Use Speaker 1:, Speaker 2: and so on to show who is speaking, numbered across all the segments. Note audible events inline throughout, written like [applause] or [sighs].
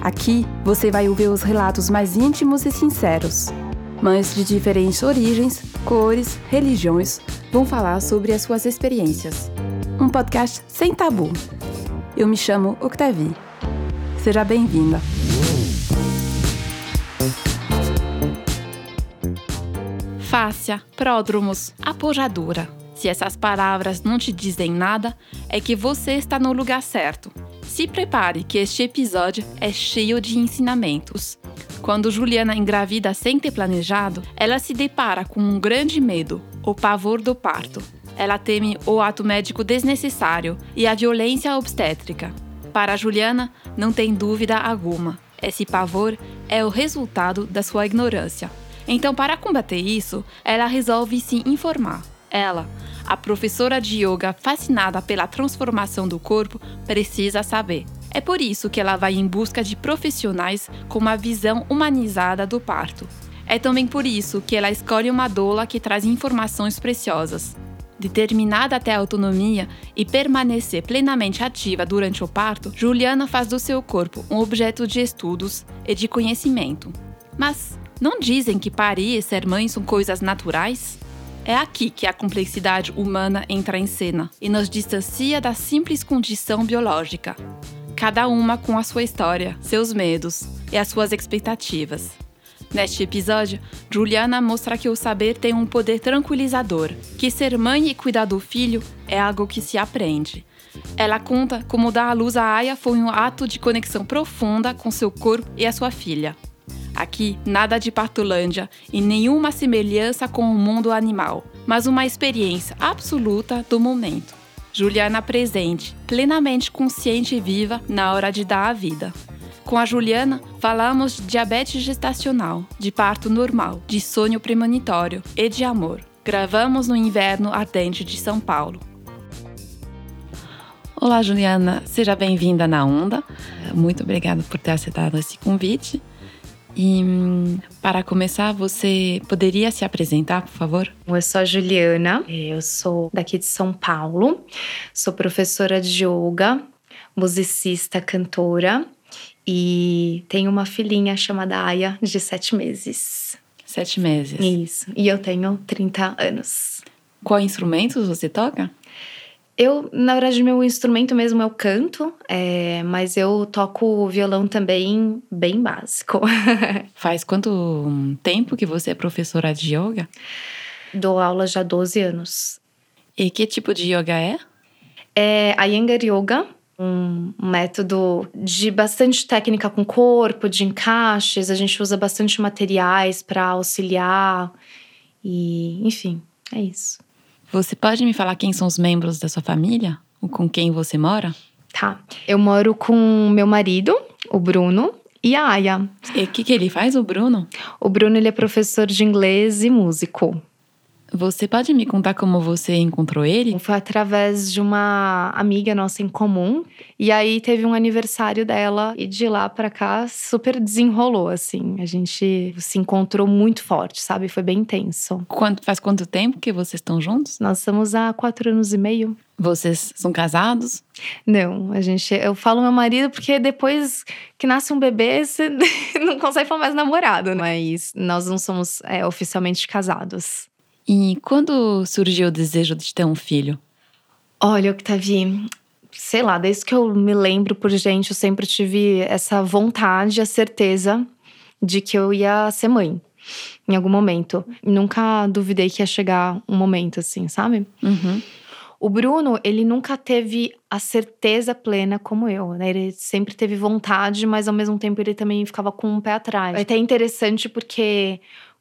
Speaker 1: Aqui você vai ouvir os relatos mais íntimos e sinceros. Mães de diferentes origens, cores, religiões vão falar sobre as suas experiências. Um podcast sem tabu. Eu me chamo Octavie. Seja bem-vinda. Fácia, pródromos, apojadora. Se essas palavras não te dizem nada, é que você está no lugar certo. Se prepare que este episódio é cheio de ensinamentos. Quando Juliana engravida sem ter planejado, ela se depara com um grande medo, o pavor do parto. Ela teme o ato médico desnecessário e a violência obstétrica. Para Juliana, não tem dúvida alguma. Esse pavor é o resultado da sua ignorância. Então, para combater isso, ela resolve se informar. Ela, a professora de yoga fascinada pela transformação do corpo, precisa saber. É por isso que ela vai em busca de profissionais com uma visão humanizada do parto. É também por isso que ela escolhe uma doula que traz informações preciosas. Determinada até a autonomia e permanecer plenamente ativa durante o parto, Juliana faz do seu corpo um objeto de estudos e de conhecimento. Mas não dizem que parir e ser mãe são coisas naturais? É aqui que a complexidade humana entra em cena e nos distancia da simples condição biológica. Cada uma com a sua história, seus medos e as suas expectativas. Neste episódio, Juliana mostra que o saber tem um poder tranquilizador, que ser mãe e cuidar do filho é algo que se aprende. Ela conta como dar à luz a Aya foi um ato de conexão profunda com seu corpo e a sua filha. Aqui, nada de partulândia e nenhuma semelhança com o mundo animal, mas uma experiência absoluta do momento. Juliana presente, plenamente consciente e viva na hora de dar a vida. Com a Juliana, falamos de diabetes gestacional, de parto normal, de sonho premonitório e de amor. Gravamos no inverno ardente de São Paulo. Olá, Juliana, seja bem-vinda na Onda. Muito obrigada por ter aceitado esse convite. E para começar, você poderia se apresentar, por favor?
Speaker 2: Eu sou a Juliana, eu sou daqui de São Paulo, sou professora de yoga, musicista, cantora e tenho uma filhinha chamada Aya, de sete meses.
Speaker 1: Sete meses.
Speaker 2: Isso. E eu tenho 30 anos.
Speaker 1: Qual instrumentos você toca?
Speaker 2: Eu, na verdade, meu instrumento mesmo é o canto, é, mas eu toco violão também bem básico. [laughs]
Speaker 1: Faz quanto tempo que você é professora de yoga?
Speaker 2: Dou aula já há 12 anos.
Speaker 1: E que tipo de yoga é?
Speaker 2: É a Iyengar Yoga, um método de bastante técnica com corpo, de encaixes. A gente usa bastante materiais para auxiliar. E, enfim, é isso.
Speaker 1: Você pode me falar quem são os membros da sua família? Ou com quem você mora?
Speaker 2: Tá. Eu moro com meu marido, o Bruno, e a Aya.
Speaker 1: E o que, que ele faz, o Bruno?
Speaker 2: O Bruno ele é professor de inglês e músico.
Speaker 1: Você pode me contar como você encontrou ele?
Speaker 2: Foi através de uma amiga nossa em comum. E aí teve um aniversário dela e de lá para cá super desenrolou assim. A gente se encontrou muito forte, sabe? Foi bem intenso.
Speaker 1: Quanto, faz quanto tempo que vocês estão juntos?
Speaker 2: Nós estamos há quatro anos e meio.
Speaker 1: Vocês são casados?
Speaker 2: Não, a gente. Eu falo meu marido porque depois que nasce um bebê, você [laughs] não consegue falar mais namorado, mas nós não somos é, oficialmente casados.
Speaker 1: E quando surgiu o desejo de ter um filho?
Speaker 2: Olha, Octavie, sei lá, desde que eu me lembro por gente, eu sempre tive essa vontade, a certeza de que eu ia ser mãe em algum momento. Nunca duvidei que ia chegar um momento assim, sabe?
Speaker 1: Uhum.
Speaker 2: O Bruno, ele nunca teve a certeza plena como eu, né? Ele sempre teve vontade, mas ao mesmo tempo ele também ficava com um pé atrás. É até interessante porque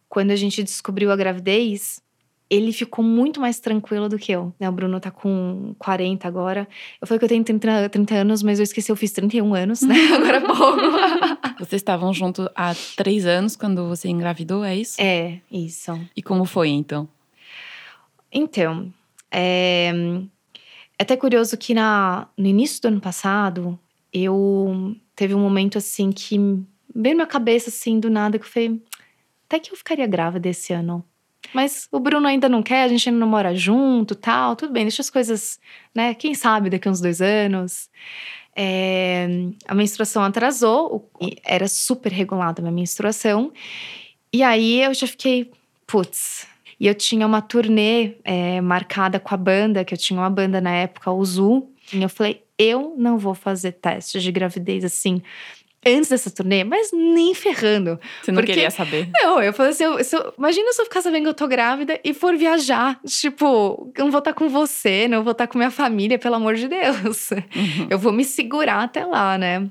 Speaker 2: quando a gente descobriu a gravidez, ele ficou muito mais tranquilo do que eu. Né? O Bruno tá com 40 agora. Eu falei que eu tenho 30, 30 anos, mas eu esqueci, eu fiz 31 anos, né? [laughs] Agora é pouco.
Speaker 3: Vocês estavam juntos há três anos quando você engravidou, é isso?
Speaker 2: é, isso.
Speaker 3: E como foi então?
Speaker 2: Então, é, é até curioso que na, no início do ano passado, eu teve um momento assim que veio na minha cabeça, assim, do nada, que eu falei, até que eu ficaria grávida esse ano. Mas o Bruno ainda não quer, a gente ainda não mora junto, tal, tudo bem, deixa as coisas, né? Quem sabe daqui a uns dois anos. É, a menstruação atrasou, era super regulada a minha menstruação. E aí eu já fiquei, putz. E eu tinha uma turnê é, marcada com a banda, que eu tinha uma banda na época, o Zu. E eu falei, eu não vou fazer testes de gravidez assim antes dessa turnê, mas nem ferrando.
Speaker 3: Você não
Speaker 2: Porque-
Speaker 3: queria saber?
Speaker 2: Não, eu falei assim, eu- se eu- imagina se eu ficar sabendo que eu tô grávida e for viajar. Tipo, eu não vou estar com você, não vou estar com minha família, pelo amor de Deus.
Speaker 3: Uhum.
Speaker 2: Eu vou me segurar até lá, né?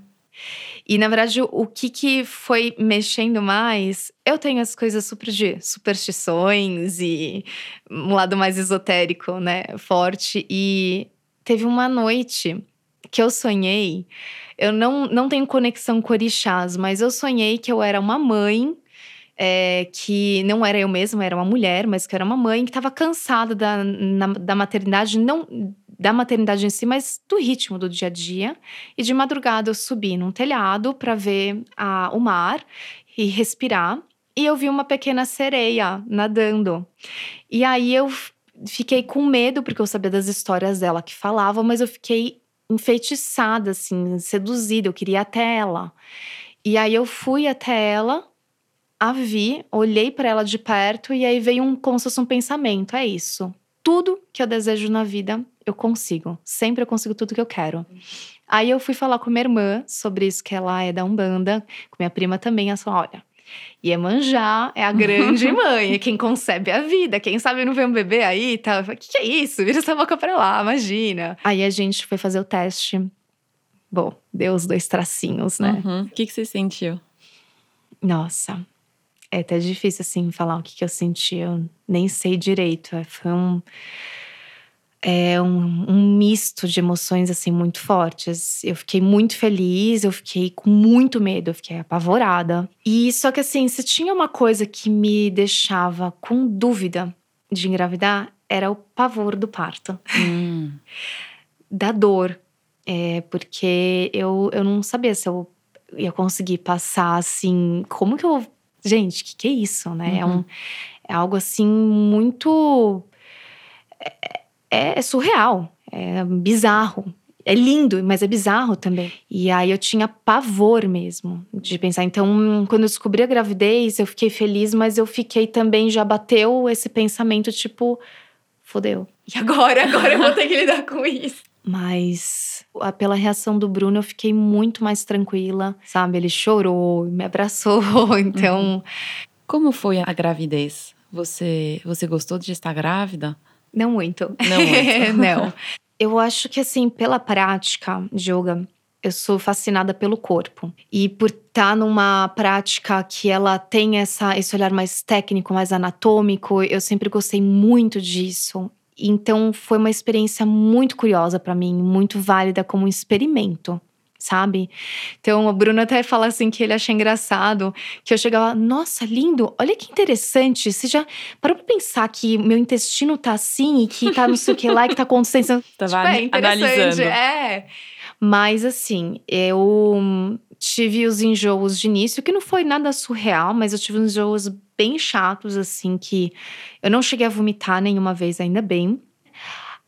Speaker 2: E na verdade, o- o que que foi mexendo mais? Eu tenho as coisas super de superstições e um lado mais esotérico, né? Forte. E teve uma noite que eu sonhei. Eu não, não tenho conexão com orixás, mas eu sonhei que eu era uma mãe. é, que não era eu mesma, era uma mulher, mas que era uma mãe que estava cansada da, na- da maternidade, não da maternidade em si, mas do ritmo do dia a dia. E de madrugada eu subi num telhado para ver a- o mar e respirar. E eu vi uma pequena sereia nadando. E aí eu fiquei com medo, porque eu sabia das histórias dela que falava, mas eu fiquei enfeitiçada, assim, seduzida. Eu queria até ela. E aí eu fui até ela, a vi, olhei para ela de perto e aí veio um, como se fosse um pensamento: é isso. Tudo que eu desejo na vida, eu consigo. Sempre eu consigo tudo que eu quero. Aí eu fui falar com minha irmã sobre isso, que ela é da Umbanda, com minha prima também. Ela falou: olha, Iemanjá é a grande [laughs] mãe, é quem concebe a vida. Quem sabe não vê um bebê aí e tal. O que, que é isso? Vira essa boca pra lá, imagina. Aí a gente foi fazer o teste. Bom, deu os dois tracinhos, né?
Speaker 3: Uhum. O que, que você sentiu?
Speaker 2: Nossa, é até difícil assim falar o que, que eu senti. Eu nem sei direito. É, Foi um, é um, um misto de emoções assim muito fortes. Eu fiquei muito feliz, eu fiquei com muito medo, eu fiquei apavorada. E só que assim, se tinha uma coisa que me deixava com dúvida de engravidar, era o pavor do parto
Speaker 3: Hum. [laughs]
Speaker 2: da dor. É, porque eu, eu não sabia se eu ia conseguir passar assim. Como que eu. Gente, o que, que é isso, né? É,
Speaker 3: Uhum.
Speaker 2: um, é algo assim muito. É, é- é surreal, é bizarro. É lindo, mas é bizarro também. E aí eu tinha pavor mesmo de pensar. Então, quando eu descobri a gravidez, eu fiquei feliz, mas eu fiquei também, já bateu esse pensamento, tipo, fodeu. E agora? Agora eu vou ter que lidar com isso. Mas pela reação do Bruno, eu fiquei muito mais tranquila, sabe? Ele chorou, me abraçou. [laughs] Então,
Speaker 3: Como foi a gravidez? Você, você gostou de estar grávida?
Speaker 2: não muito.
Speaker 3: Não muito. [laughs]
Speaker 2: não. Eu acho que, assim, pela prática de yoga, eu sou fascinada pelo corpo. E por estar numa prática que ela tem essa, esse olhar mais técnico, mais anatômico, eu sempre gostei muito disso. Então, foi uma experiência muito curiosa pra mim, muito válida como um experimento. Sabe? Então, o Bruno até fala assim que ele acha engraçado que eu chegava, nossa, lindo, olha que interessante. Você já parou pra pensar que meu intestino tá assim e que tá não sei o que lá, e que tá acontecendo. [laughs]
Speaker 3: Tava
Speaker 2: Tipo, é interessante,
Speaker 3: analisando.
Speaker 2: é. Mas assim, eu tive os enjoos de início, que não foi nada surreal, mas eu tive uns enjoos bem chatos, assim, que eu não cheguei a vomitar nenhuma vez, ainda bem.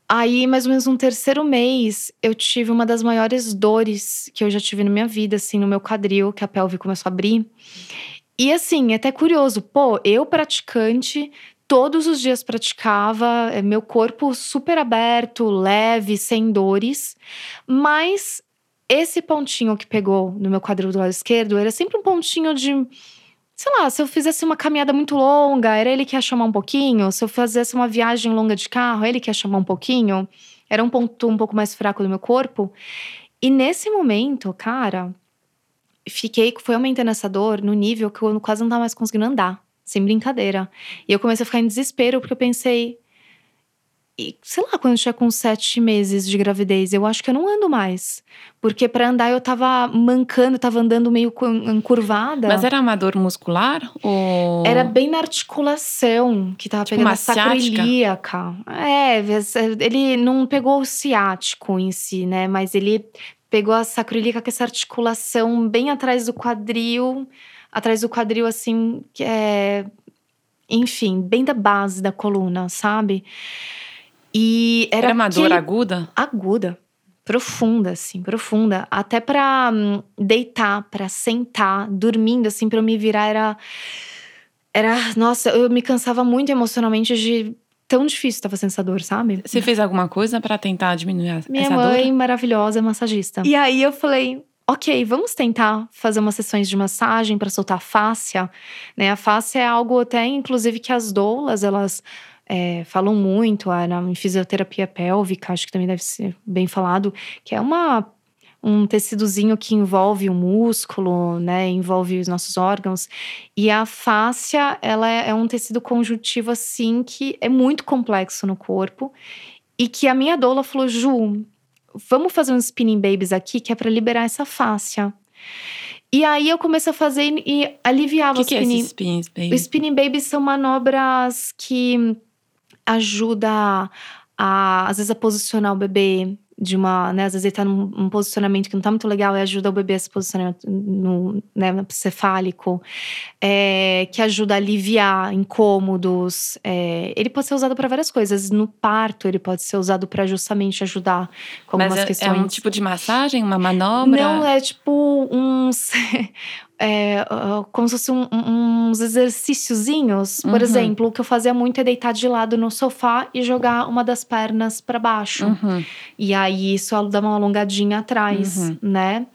Speaker 2: Aí, mais ou menos no terceiro mês, eu tive uma das maiores dores que eu já tive na minha vida, assim, no meu quadril, que a pelve começou a abrir. E assim, é até curioso, pô, eu praticante, todos os dias praticava, é, meu corpo super aberto, leve, sem dores, mas esse pontinho que pegou no meu quadril do lado esquerdo era sempre um pontinho de. Sei lá, se eu fizesse uma caminhada muito longa, era ele que ia chamar um pouquinho. Se eu fizesse uma viagem longa de carro, ele que ia chamar um pouquinho. Era um ponto um pouco mais fraco do meu corpo. E nesse momento, cara, fiquei, foi aumentando essa dor no nível que eu quase não tava mais conseguindo andar, sem brincadeira. E eu comecei a ficar em desespero, porque eu pensei. E, sei lá, quando eu tinha com sete meses de gravidez, eu acho que eu não ando mais. Porque para andar eu tava mancando, tava andando meio cu- encurvada.
Speaker 3: Mas era uma dor muscular? Ou...
Speaker 2: Era bem na articulação que tava
Speaker 3: Tipo
Speaker 2: pegando
Speaker 3: uma
Speaker 2: a sacroiliaca. É, ele não pegou o ciático em si, né? Mas ele pegou a sacroiliaca, que é essa articulação bem atrás do quadril, atrás do quadril, assim, que é. Enfim, bem da base da coluna, sabe? E era,
Speaker 3: Era uma dor
Speaker 2: aquele
Speaker 3: aguda?
Speaker 2: aguda, profunda, assim, profunda. Até pra hum, deitar, pra sentar, dormindo, assim, pra eu me virar, era. Era. Nossa, eu me cansava muito emocionalmente de. Tão difícil tava sendo essa dor, sabe?
Speaker 3: Você fez alguma coisa pra tentar diminuir a-
Speaker 2: Minha
Speaker 3: essa
Speaker 2: mãe,
Speaker 3: dor?
Speaker 2: maravilhosa, massagista. E aí eu falei. Ok, vamos tentar fazer umas sessões de massagem para soltar a fáscia, né? A fáscia é algo até, inclusive, que as doulas elas é, falam muito, ah, na em fisioterapia pélvica, acho que também deve ser bem falado, que é uma um tecidozinho que envolve o músculo, né? Envolve os nossos órgãos. E a fáscia, ela é, é um tecido conjuntivo assim que é muito complexo no corpo e que a minha doula falou, Ju, vamos fazer uns spinning babies aqui, que é para liberar essa fáscia. E aí eu comecei a fazer e, aliviava
Speaker 3: O que,
Speaker 2: os
Speaker 3: que é
Speaker 2: spinning.
Speaker 3: esse spin, baby?
Speaker 2: Os spinning babies são manobras que ajudam a, às vezes, a posicionar o bebê de uma, né, às vezes ele tá num, num posicionamento que não tá muito legal e ajuda o bebê a se posicionar no, né, no cefálico, é, que ajuda a aliviar incômodos. é, ele pode ser usado para várias coisas. No parto, ele pode ser usado para justamente ajudar com
Speaker 3: Mas
Speaker 2: algumas
Speaker 3: é,
Speaker 2: questões.
Speaker 3: é um tipo de massagem, uma manobra?
Speaker 2: Não, é tipo [laughs] uns. É, ah, como se fosse um- um- uns exercíciozinhos. Por
Speaker 3: Uhum.
Speaker 2: exemplo, o que eu fazia muito é deitar de lado no sofá e jogar uma das pernas para baixo.
Speaker 3: Uhum.
Speaker 2: E aí isso dá uma alongadinha atrás,
Speaker 3: Uhum.
Speaker 2: né?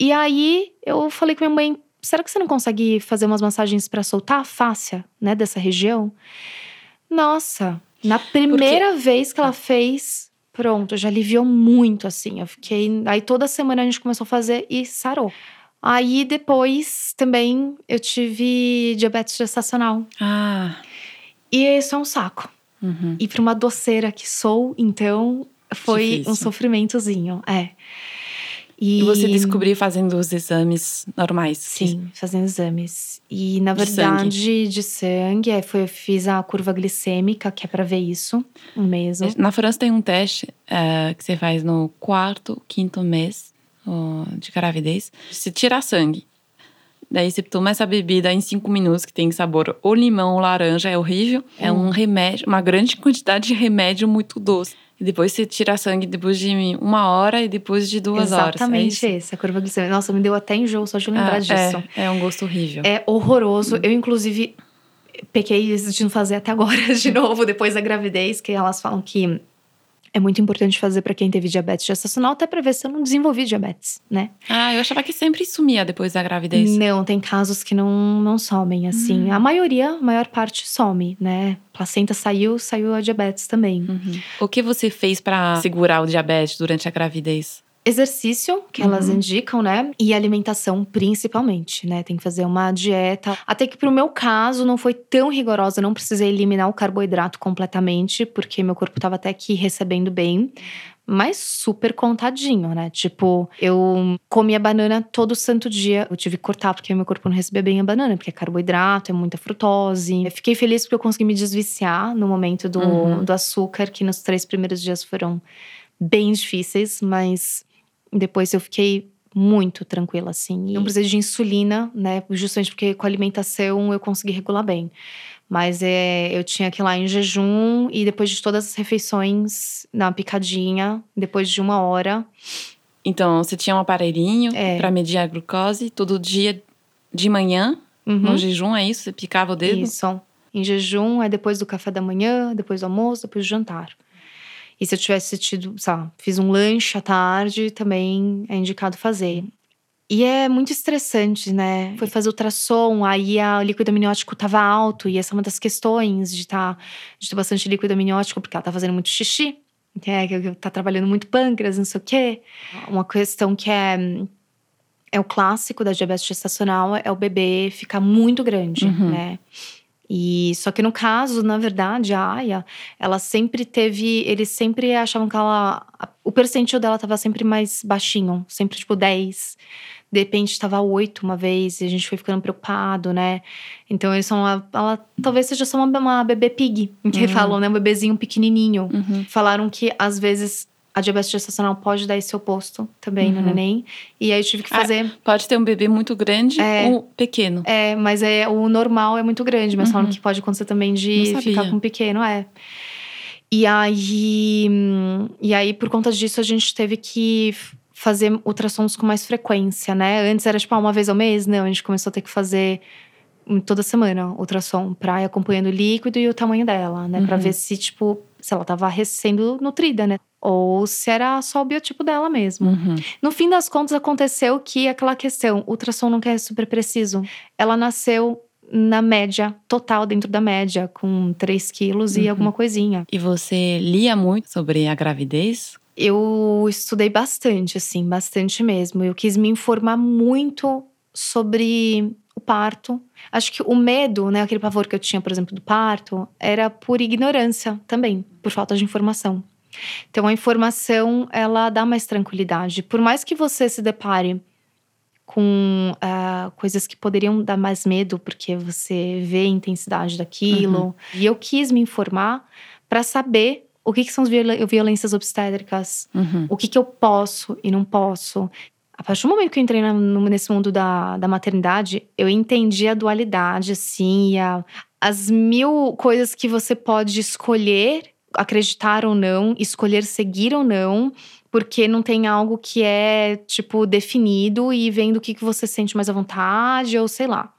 Speaker 2: E aí eu falei com minha mãe: será que você não consegue fazer umas massagens para soltar a fáscia, né, dessa região? Nossa, na primeira vez que ela fez, pronto, já aliviou muito assim. Eu fiquei. Aí toda semana a gente começou a fazer e sarou. Aí depois também eu tive diabetes gestacional.
Speaker 3: Ah,
Speaker 2: E isso é um saco.
Speaker 3: uhum.
Speaker 2: E para uma doceira que sou, então foi
Speaker 3: Difícil.
Speaker 2: um sofrimentozinho, é. E,
Speaker 3: E você descobriu fazendo os exames normais?
Speaker 2: Sim, fazendo exames. E na
Speaker 3: De
Speaker 2: verdade, de sangue, é, foi, eu fiz a curva glicêmica, que é para ver isso mesmo.
Speaker 3: Na França tem um teste eh, que você faz no quarto, quinto mês de gravidez. Você tira sangue. Daí você toma essa bebida em cinco minutos, que tem sabor ou limão ou laranja, é horrível. É
Speaker 2: Hum.
Speaker 3: um remédio, uma grande quantidade de remédio muito doce. E depois você tira sangue depois de uma hora e depois de duas horas. é
Speaker 2: Exatamente
Speaker 3: isso?
Speaker 2: esse, a curva glicêmica. Nossa, me deu até enjoo só de lembrar
Speaker 3: Ah,
Speaker 2: disso.
Speaker 3: É, é um gosto horrível.
Speaker 2: É horroroso. Eu, inclusive, pequei de não fazer até agora [laughs] de novo, depois da gravidez, que elas falam que é muito importante fazer para quem teve diabetes gestacional, até para ver se eu não desenvolvi diabetes, né?
Speaker 3: Ah, eu achava que sempre sumia depois da gravidez.
Speaker 2: Não, tem casos que não, não somem, assim. A maioria, a maior parte some, né? Placenta saiu, saiu a diabetes também.
Speaker 3: Uhum. O que você fez pra segurar o diabetes durante a gravidez?
Speaker 2: Exercício, que elas
Speaker 3: Uhum.
Speaker 2: indicam, né? E alimentação, principalmente, né? Tem que fazer uma dieta. Até que pro meu caso não foi tão rigorosa, não precisei eliminar o carboidrato completamente, porque meu corpo tava até aqui recebendo bem. Mas super contadinho, né? Tipo, eu comia banana todo santo dia. Eu tive que cortar porque meu corpo não recebia bem a banana, porque é carboidrato, é muita frutose. Eu fiquei feliz porque eu consegui me desviciar no momento do,
Speaker 3: Uhum.
Speaker 2: do açúcar, que nos três primeiros dias foram bem difíceis, mas depois eu fiquei muito tranquila, assim. E não precisei de insulina, né? Justamente porque com a alimentação eu consegui regular bem. Mas é, eu tinha que ir lá em jejum e depois de todas as refeições, na picadinha, depois de uma hora.
Speaker 3: Então, você tinha um aparelhinho
Speaker 2: É.
Speaker 3: pra medir a glucose todo dia de manhã,
Speaker 2: Uhum.
Speaker 3: no jejum, é isso? Você picava o dedo?
Speaker 2: Isso. Em jejum é depois do café da manhã, depois do almoço, depois do jantar. E se eu tivesse tido, sabe, fiz um lanche à tarde, também é indicado fazer. E é muito estressante, né? Foi fazer ultrassom, aí a- o líquido amniótico tava alto, e essa é uma das questões de, tá, de ter bastante líquido amniótico, porque ela tá fazendo muito xixi, que que tá trabalhando muito pâncreas, não sei o quê. Uma questão que é, é o clássico da diabetes gestacional é o bebê ficar muito grande,
Speaker 3: Uhum.
Speaker 2: né? E só que no caso, na verdade, a Aya, ela sempre teve, eles sempre achavam que ela o percentil dela tava sempre mais baixinho, sempre tipo 10. De repente estava 8 uma vez e a gente foi ficando preocupado, né? Então eles são ela, ela talvez seja só uma, uma bebê pig, que
Speaker 3: Uhum.
Speaker 2: falam, né? Um bebezinho pequenininho.
Speaker 3: Uhum.
Speaker 2: Falaram que às vezes a diabetes gestacional pode dar esse oposto também no
Speaker 3: Uhum.
Speaker 2: neném. E aí eu tive que
Speaker 3: Ah,
Speaker 2: fazer.
Speaker 3: Pode ter um bebê muito grande
Speaker 2: É.
Speaker 3: ou pequeno.
Speaker 2: É, mas é, o normal é muito grande, mas
Speaker 3: Uhum.
Speaker 2: falam que pode acontecer também de ficar com um pequeno, é. E aí, e aí, por conta disso, a gente teve que fazer ultrassons com mais frequência, né? Antes era tipo ah, uma vez ao mês, não, a gente começou a ter que fazer toda semana ultrassom pra ir acompanhando o líquido e o tamanho dela, né? Pra
Speaker 3: Uhum.
Speaker 2: ver se, tipo, se ela tava re- sendo nutrida, né? Ou se era só o biotipo dela mesmo.
Speaker 3: Uhum.
Speaker 2: No fim das contas, aconteceu que aquela questão, o ultrassom nunca é super preciso. Ela nasceu na média, total dentro da média, com 3 quilos e
Speaker 3: Uhum.
Speaker 2: alguma coisinha.
Speaker 3: E você lia muito sobre a gravidez?
Speaker 2: Eu estudei bastante, assim, bastante mesmo. Eu quis me informar muito sobre o parto. Acho que o medo, né, aquele pavor que eu tinha, por exemplo, do parto, era por ignorância também, por falta de informação. Então a informação, ela dá mais tranquilidade. Por mais que você se depare com ah, coisas que poderiam dar mais medo, porque você vê a intensidade daquilo. E eu quis me informar para saber o que, que são as violências obstétricas,
Speaker 3: Uhum.
Speaker 2: o que, que eu posso e não posso. A partir do momento que eu entrei nesse mundo da, da maternidade, eu entendi a dualidade, assim, e a- as mil coisas que você pode escolher, acreditar ou não, escolher seguir ou não, porque não tem algo que é, tipo, definido e vendo o que, que você sente mais à vontade, ou sei lá.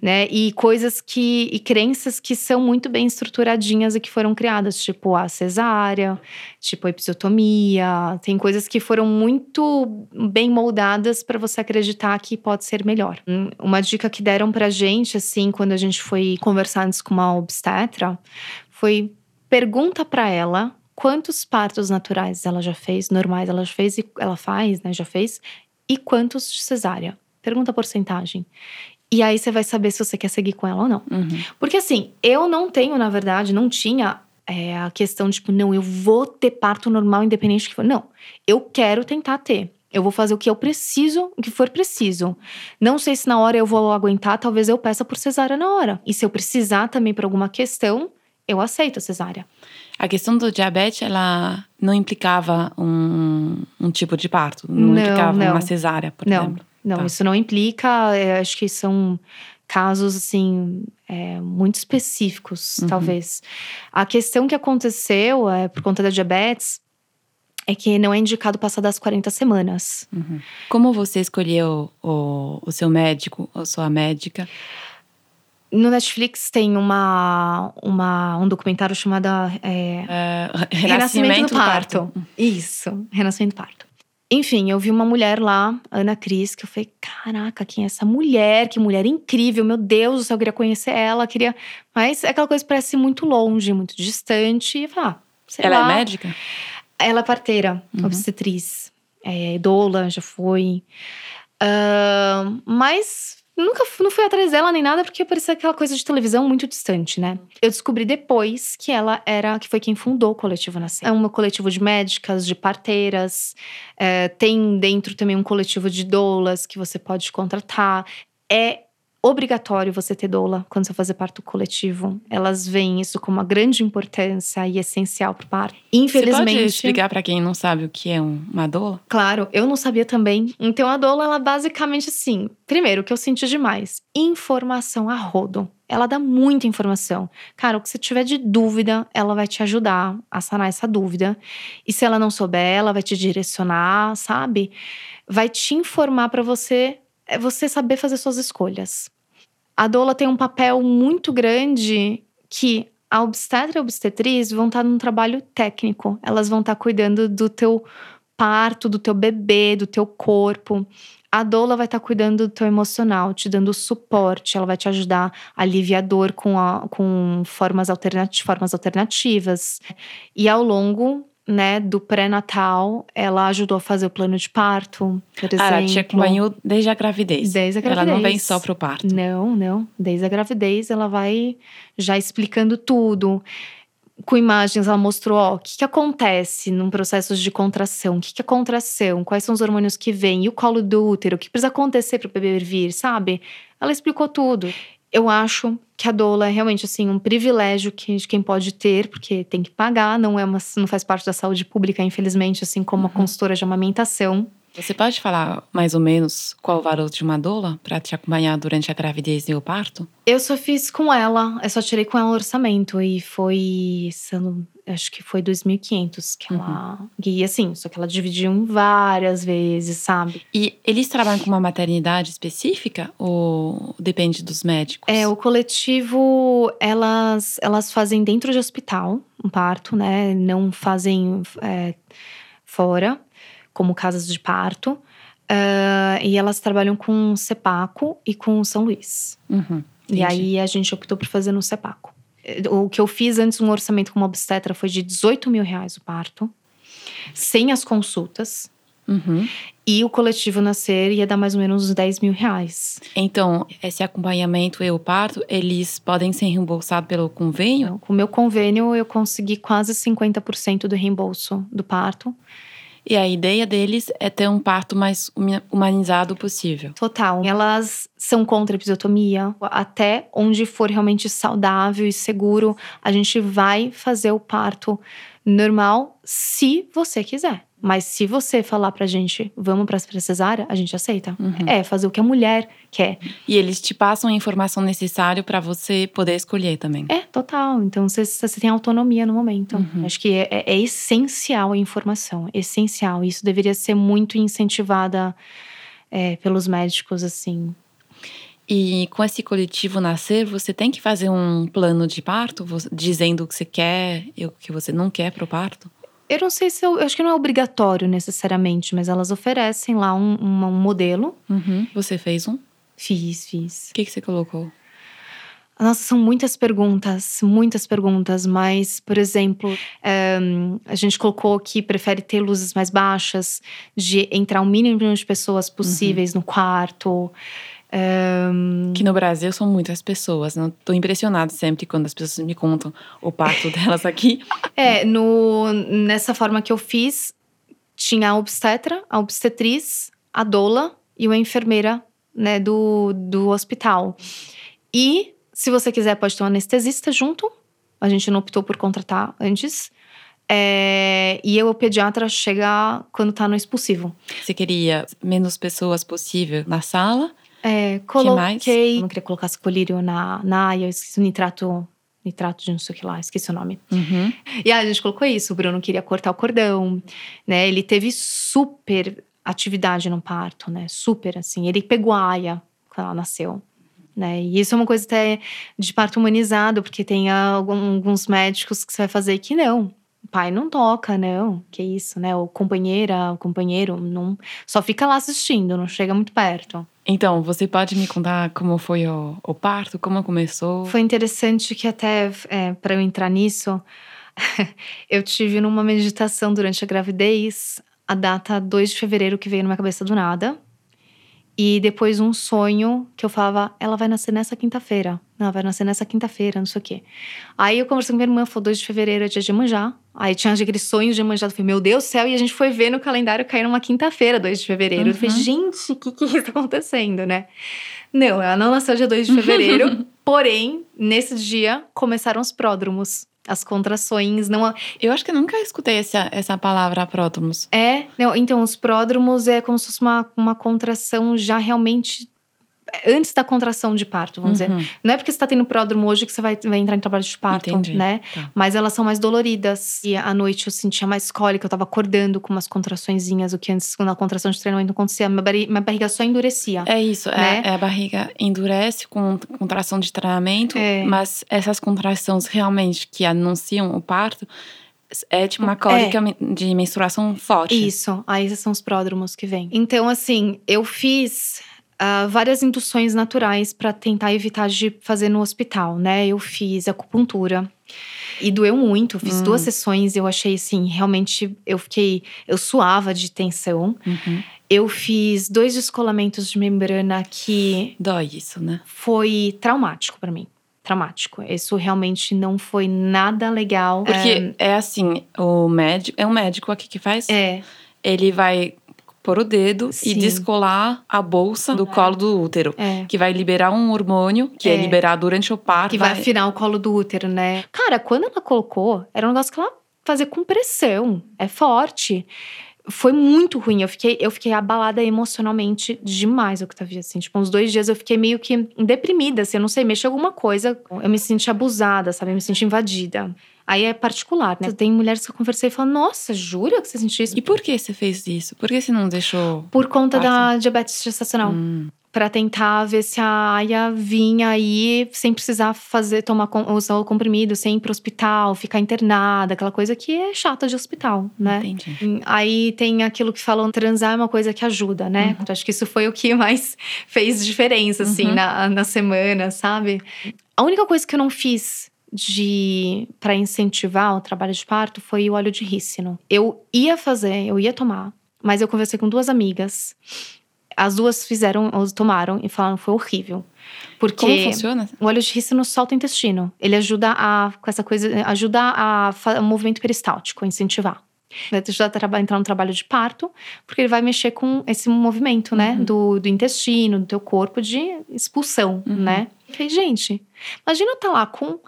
Speaker 2: Né? E coisas que. e crenças que são muito bem estruturadinhas e que foram criadas, tipo a cesárea, tipo a episiotomia. Tem coisas que foram muito bem moldadas para você acreditar que pode ser melhor. Hum, Uma dica que deram pra gente, assim, quando a gente foi conversar antes com uma obstetra, foi pergunta pra ela quantos partos naturais ela já fez, normais ela já fez, e ela faz, né, já fez, e quantos de cesárea. Pergunta a porcentagem. E aí você vai saber se você quer seguir com ela ou não.
Speaker 3: Uhum.
Speaker 2: Porque assim, eu não tenho, na verdade, não tinha é, a questão, tipo, não, eu vou ter parto normal, independente do que for. Não, eu quero tentar ter. Eu vou fazer o que eu preciso, o que for preciso. Não sei se na hora eu vou aguentar, talvez eu peça por cesárea na hora. E se eu precisar também por alguma questão, eu aceito a cesárea.
Speaker 3: A questão do diabetes, ela não implicava um, um tipo de parto, não,
Speaker 2: Não,
Speaker 3: implicava
Speaker 2: não.
Speaker 3: uma cesárea, por
Speaker 2: Não,
Speaker 3: exemplo.
Speaker 2: Não,
Speaker 3: Tá.
Speaker 2: isso não implica. é, acho que são casos assim é, muito específicos,
Speaker 3: Uhum.
Speaker 2: talvez. A questão que aconteceu é por conta da diabetes é que não é indicado passar das 40 semanas.
Speaker 3: Uhum. Como você escolheu o, o seu médico ou sua médica?
Speaker 2: No Netflix tem uma, uma um documentário chamado é,
Speaker 3: É,
Speaker 2: Renascimento do Parto. Isso, Renascimento do Parto. Enfim, eu vi uma mulher lá, Ana Cris, que eu falei: caraca, quem é essa mulher? Que mulher incrível, meu Deus do céu, eu queria conhecer ela, queria. Mas é aquela coisa parece muito longe, muito distante. E eu falei, ah, sei
Speaker 3: Ela
Speaker 2: lá.
Speaker 3: é médica?
Speaker 2: Ela é parteira,
Speaker 3: Uhum.
Speaker 2: obstetriz. É, doula, já foi. Ahn, mas nunca não fui atrás dela nem nada, porque parecia aquela coisa de televisão muito distante, né? Eu descobri depois que ela era, que foi quem fundou o coletivo Nascer. É um coletivo de médicas, de parteiras. é, tem dentro também um coletivo de doulas que você pode contratar. É obrigatório você ter doula quando você fazer parto coletivo. Elas veem isso como uma grande importância e essencial para o parto.
Speaker 3: Você
Speaker 2: Infelizmente.
Speaker 3: pode explicar para quem não sabe o que é um- uma doula?
Speaker 2: Claro, eu não sabia também. Então a doula, ela basicamente assim, primeiro, o que eu senti demais, informação a rodo. Ela dá muita informação. Cara, o que você tiver de dúvida, ela vai te ajudar a sanar essa dúvida. E se ela não souber, ela vai te direcionar, sabe? Vai te informar para você, é você saber fazer suas escolhas. A doula tem um papel muito grande que a obstetra e a obstetriz vão estar num trabalho técnico. Elas vão estar cuidando do teu parto, do teu bebê, do teu corpo. A doula vai estar cuidando do teu emocional, te dando suporte, ela vai te ajudar a aliviar a dor com, a- com formas, alternati formas alternativas. E ao longo né, do pré-natal, ela ajudou a fazer o plano de parto, por exemplo.
Speaker 3: Ela te acompanhou desde a gravidez.
Speaker 2: Desde a
Speaker 3: Ela não vem
Speaker 2: gravidez.
Speaker 3: só pro parto.
Speaker 2: Não, não. Desde a gravidez, ela vai já explicando tudo. Com imagens, ela mostrou, ó, o que, que acontece num processo de contração, o que, que é contração, quais são os hormônios que vêm, e o colo do útero, o que precisa acontecer para o bebê vir, sabe? Ela explicou tudo. Eu acho que a doula é realmente assim um privilégio que de quem pode ter, porque tem que pagar, não é uma, não faz parte da saúde pública, infelizmente, assim como a consultora de amamentação.
Speaker 3: Você pode falar mais ou menos qual o valor de uma doula para te acompanhar durante a gravidez e o parto?
Speaker 2: Eu só fiz com ela, eu só tirei com ela o orçamento e foi, se eu não- acho que foi 2.500 que ela guia, assim, só que ela dividiu em várias vezes, sabe?
Speaker 3: E eles trabalham com uma maternidade específica ou depende dos médicos?
Speaker 2: É, o coletivo, elas, elas fazem dentro de hospital um parto, né? Não fazem é, fora, como casas de parto. Ah, e elas trabalham com Cepaco e com São Luís.
Speaker 3: Uhum,
Speaker 2: E aí a gente optou por fazer no Cepaco. Eh, O que eu fiz antes, um orçamento com uma obstetra foi de 18 mil reais o parto, sem as consultas.
Speaker 3: Uhum.
Speaker 2: E o coletivo nascer ia dar mais ou menos uns 10 mil reais.
Speaker 3: Então, esse acompanhamento e o parto, eles podem ser reembolsados pelo convênio?
Speaker 2: Com o meu convênio, eu consegui quase 50% do reembolso do parto.
Speaker 3: E a ideia deles é ter um parto mais humanizado possível.
Speaker 2: Total. Elas são contra a episiotomia. Até onde for realmente saudável e seguro, a gente vai fazer o parto normal se você quiser. Mas se você falar pra gente, vamos pra cesárea, a gente aceita.
Speaker 3: Uhum.
Speaker 2: É, fazer o que a mulher quer.
Speaker 3: E eles te passam a informação necessária para você poder escolher também.
Speaker 2: É, total. Então você, você tem autonomia no momento.
Speaker 3: Uhum.
Speaker 2: Acho que é, é- é essencial a informação. Essencial. Isso deveria ser muito incentivada é, pelos médicos, assim.
Speaker 3: E com esse coletivo nascer, você tem que fazer um plano de parto, dizendo o que você quer e o que você não quer pro parto?
Speaker 2: Eu não sei se eu, eu acho que não é obrigatório necessariamente, mas elas oferecem lá um, uma- um modelo.
Speaker 3: Uhum. Você fez um? O
Speaker 2: Fiz, fiz.
Speaker 3: que, que você colocou?
Speaker 2: Nossa, são muitas perguntas, muitas perguntas, mas, por exemplo, ehm, a gente colocou que prefere ter luzes mais baixas, de entrar o mínimo de pessoas possíveis no quarto. Ehm,
Speaker 3: Que no Brasil são muitas pessoas. Não tô impressionada sempre quando as pessoas me contam o parto [laughs] delas aqui.
Speaker 2: É, no, nessa forma que eu fiz, tinha a obstetra, a obstetriz, a doula e uma enfermeira né, do, do hospital. E, se você quiser, pode ter um anestesista junto. A gente não optou por contratar antes. É, e eu, o pediatra, chega quando tá no expulsivo.
Speaker 3: Você queria menos pessoas possível na sala.
Speaker 2: É, coloquei. Eu não queria colocar colírio na, na eu esqueci o nitrato. Nitrato de não sei o que lá, esqueci o nome.
Speaker 3: Uhum.
Speaker 2: E aí a gente colocou isso, o Bruno queria cortar o cordão, né? Ele teve super atividade no parto, né? Super, assim. Ele pegou a aia quando ela nasceu, né? E isso é uma coisa até de parto humanizado, porque tem alguns médicos que você vai fazer que não. Pai não toca, não. Que isso, né? O companheira, o companheiro, não, só fica lá assistindo, não chega muito perto.
Speaker 3: Então, você pode me contar como foi o, o parto, como começou?
Speaker 2: Foi interessante que até é, para eu entrar nisso, [laughs] eu tive numa meditação durante a gravidez a data 2 de fevereiro que veio na minha cabeça do nada. E depois um sonho que eu falava, ela vai nascer nessa quinta-feira. Não, vai nascer nessa quinta-feira, não sei o quê. Aí eu conversei com minha irmã, falou 2 de fevereiro é dia de Iemanjá. Aí tinha aqueles sonhos de Iemanjá. Eu falei, meu Deus do céu. E a gente foi ver no calendário cair numa quinta-feira, 2 de fevereiro. Eu falei,
Speaker 3: Uhum.
Speaker 2: gente, o que que está acontecendo, né? Não, ela não nasceu dia 2 de fevereiro. [laughs] porém, nesse dia, começaram os pródromos. As contrações, não...
Speaker 3: Eu acho que eu nunca escutei essa, essa palavra prótomos.
Speaker 2: É, não, então os pródromos é como se fosse uma, uma contração já realmente antes da contração de parto, vamos dizer.
Speaker 3: Uhum.
Speaker 2: Não é porque você tá tendo pródromo hoje que você vai, vai entrar em trabalho de parto,
Speaker 3: Entendi.
Speaker 2: né?
Speaker 3: Tá.
Speaker 2: Mas elas são mais doloridas. E à noite eu sentia mais cólica, eu tava acordando com umas contraçõezinhas, o que antes, quando a contração de treinamento não acontecia, minha, barriga só endurecia.
Speaker 3: É isso,
Speaker 2: Né?
Speaker 3: é, é a barriga endurece com contração de treinamento,
Speaker 2: É.
Speaker 3: mas essas contrações realmente que anunciam o parto é tipo uma cólica men- de menstruação forte.
Speaker 2: Isso, aí esses são os pródromos que vêm. Então, assim, eu fiz ah, várias induções naturais para tentar evitar de fazer no hospital, né? Eu fiz acupuntura. E doeu muito, eu fiz
Speaker 3: Hum.
Speaker 2: duas sessões, eu achei assim, realmente eu fiquei, eu suava de tensão.
Speaker 3: Uhum.
Speaker 2: Eu fiz dois descolamentos de membrana que
Speaker 3: Dói isso, né?
Speaker 2: foi traumático para mim. Traumático. Isso realmente não foi nada legal.
Speaker 3: Porque é, assim, o médico. É um médico aqui que faz.
Speaker 2: é,
Speaker 3: Ele vai pôr o dedo
Speaker 2: Sim.
Speaker 3: e descolar a bolsa do colo do útero.
Speaker 2: é.
Speaker 3: Que vai liberar um hormônio que é,
Speaker 2: É.
Speaker 3: liberado durante o parto.
Speaker 2: que vai afinar o colo do útero, né? Cara, quando ela colocou, era um negócio que ela fazia com pressão. É forte. Foi muito ruim. Eu fiquei, eu fiquei abalada emocionalmente demais, Octavia. Assim, tipo, uns dois dias eu fiquei meio que deprimida, assim, eu não sei, mexeu alguma coisa. Eu me senti abusada, sabe? Eu me senti invadida. Aí é particular, né? Tem mulheres que eu conversei e falam: Nossa, jura que você sentiu isso?
Speaker 3: E por que você fez isso? Por que você não deixou.
Speaker 2: Por conta da
Speaker 3: Parto.
Speaker 2: diabetes gestacional.
Speaker 3: Hum,
Speaker 2: Pra tentar ver se a Aya vinha aí sem precisar fazer, tomar, usar o comprimido, sem ir pro hospital, ficar internada, aquela coisa que é chata de hospital, né?
Speaker 3: Entendi.
Speaker 2: Aí tem aquilo que falam, transar é uma coisa que ajuda, né? Então, acho que isso foi o que mais [laughs] fez diferença, assim,
Speaker 3: Uhum.
Speaker 2: na, na semana, sabe? A única coisa que eu não fiz de para incentivar o trabalho de parto foi o óleo de rícino. Eu ia fazer, eu ia tomar, mas eu conversei com duas amigas. As duas fizeram, ou tomaram e falaram que foi horrível. Porque
Speaker 3: Como funciona?
Speaker 2: o óleo de rícino solta o intestino. Ele ajuda a, com essa coisa, ajuda a, o movimento peristáltico, incentivar. Vai te ajudar a entrar no trabalho de parto, porque ele vai mexer com esse movimento, né?
Speaker 3: Uhum.
Speaker 2: Do, do intestino, do teu corpo, de expulsão,
Speaker 3: Uhum.
Speaker 2: né? Falei, gente, imagina eu tá lá com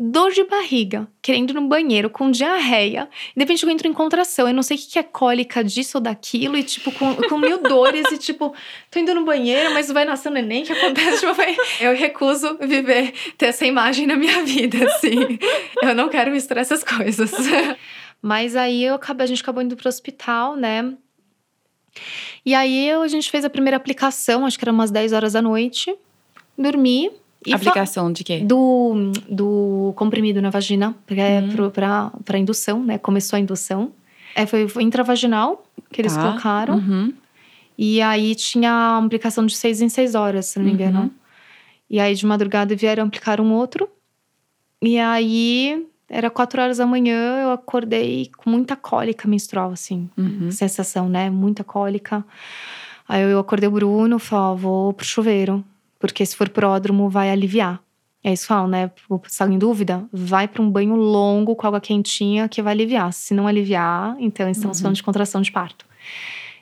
Speaker 2: dor de barriga, querendo ir no banheiro, com diarreia. De repente eu entro em contração, eu não sei o que é cólica disso ou daquilo, e tipo, com, com mil [laughs] dores, e tipo, tô indo no banheiro, mas vai nascer neném, o que acontece? [laughs] Tipo, vai- eu recuso viver, ter essa imagem na minha vida, assim. Eu não quero misturar essas coisas. [laughs] Mas aí eu acabei, a gente acabou indo pro hospital, né? E aí a gente fez a primeira aplicação, acho que era umas 10 horas da noite. Dormi. E
Speaker 3: Aplicação de quê?
Speaker 2: do, do comprimido na vagina, é
Speaker 3: Hum.
Speaker 2: pra, pra indução, né? Começou a indução. É, foi, foi intravaginal que eles
Speaker 3: Tá.
Speaker 2: colocaram.
Speaker 3: Uhum.
Speaker 2: E aí tinha aplicação de seis em seis horas, se não me engano.
Speaker 3: Uhum.
Speaker 2: E aí de madrugada vieram aplicar um outro. E aí era quatro horas da manhã, eu acordei com muita cólica menstrual, assim.
Speaker 3: Uhum.
Speaker 2: Sensação, né? Muita cólica. Aí eu acordei o Bruno, falei, ó, vou pro chuveiro. Porque se for pródromo, vai aliviar. É isso que falam, né? Pessoal em dúvida, vai para um banho longo com água quentinha que vai aliviar. Se não aliviar, então estamos
Speaker 3: Uhum.
Speaker 2: falando de contração de parto.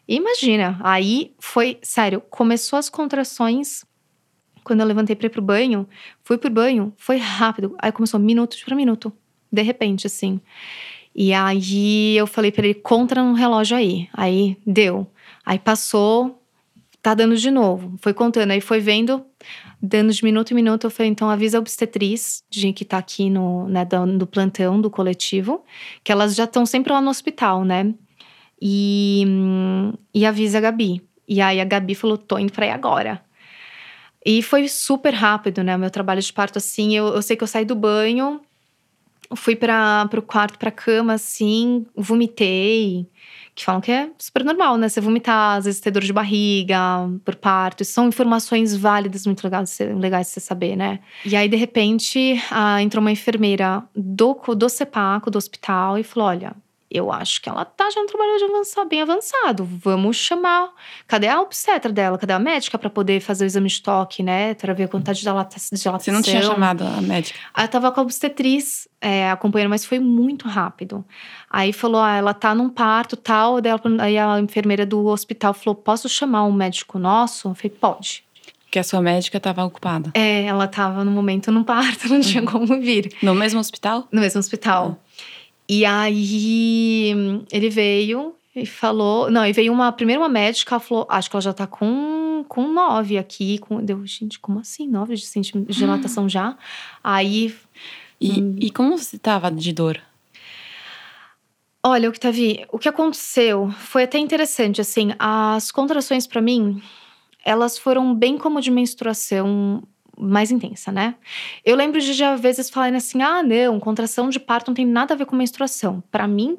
Speaker 2: Imagina, aí foi, sério, começou as contrações. Quando eu levantei pra ir pro banho, fui pro banho, foi rápido. Aí começou minuto para minuto, de repente, assim. E aí eu falei pra ele, contra um relógio aí. Aí deu. Aí passou, tá dando de novo. Foi contando, aí foi vendo, dando de minuto em minuto. Eu falei, então avisa a obstetriz, de que tá aqui no, né, do, do plantão, do coletivo, que elas já estão sempre lá no hospital, né? E, e avisa a Gabi. E aí a Gabi falou, tô indo pra aí agora. E foi super rápido, né? O meu trabalho de parto, assim. Eu, eu sei que eu saí do banho, fui para pro quarto, pra cama, assim, vomitei. Que falam que é super normal, né? Você vomitar, às vezes ter dor de barriga por parto. Isso são informações válidas, muito legais, legais de você saber, né? E aí, de repente, ah, entrou uma enfermeira do, do CEPACO, do hospital, e falou: olha. Eu acho que ela tá já no trabalho de avançar, bem avançado. Vamos chamar. Cadê a obstetra dela? Cadê a médica para poder fazer o exame de toque, né? Para ver a quantidade de dilata- dilatação.
Speaker 3: Você não tinha chamado a médica?
Speaker 2: Aí eu tava com a obstetriz é, acompanhando, mas foi muito rápido. Aí falou: ah, ela tá num parto tal. Daí ela- Aí a enfermeira do hospital falou: posso chamar um médico nosso? Eu falei: pode.
Speaker 3: Porque a sua médica estava ocupada.
Speaker 2: É, ela tava no momento num parto, [laughs] não tinha como vir.
Speaker 3: No mesmo hospital?
Speaker 2: No mesmo hospital. E aí ele veio e falou. Não, e veio uma. Primeiro uma médica, falou: acho que ela já tá com, com nove aqui. Com, deu, gente, como assim? Nove de centímetros de dilatação já? Aí
Speaker 3: E,
Speaker 2: Hum.
Speaker 3: e como você estava de dor?
Speaker 2: Olha, Octavi, o que aconteceu foi até interessante, assim, as contrações pra mim, elas foram bem como de menstruação mais intensa, né? Eu lembro de já vezes falarem assim: "Ah, não, contração de parto não tem nada a ver com menstruação". Pra mim,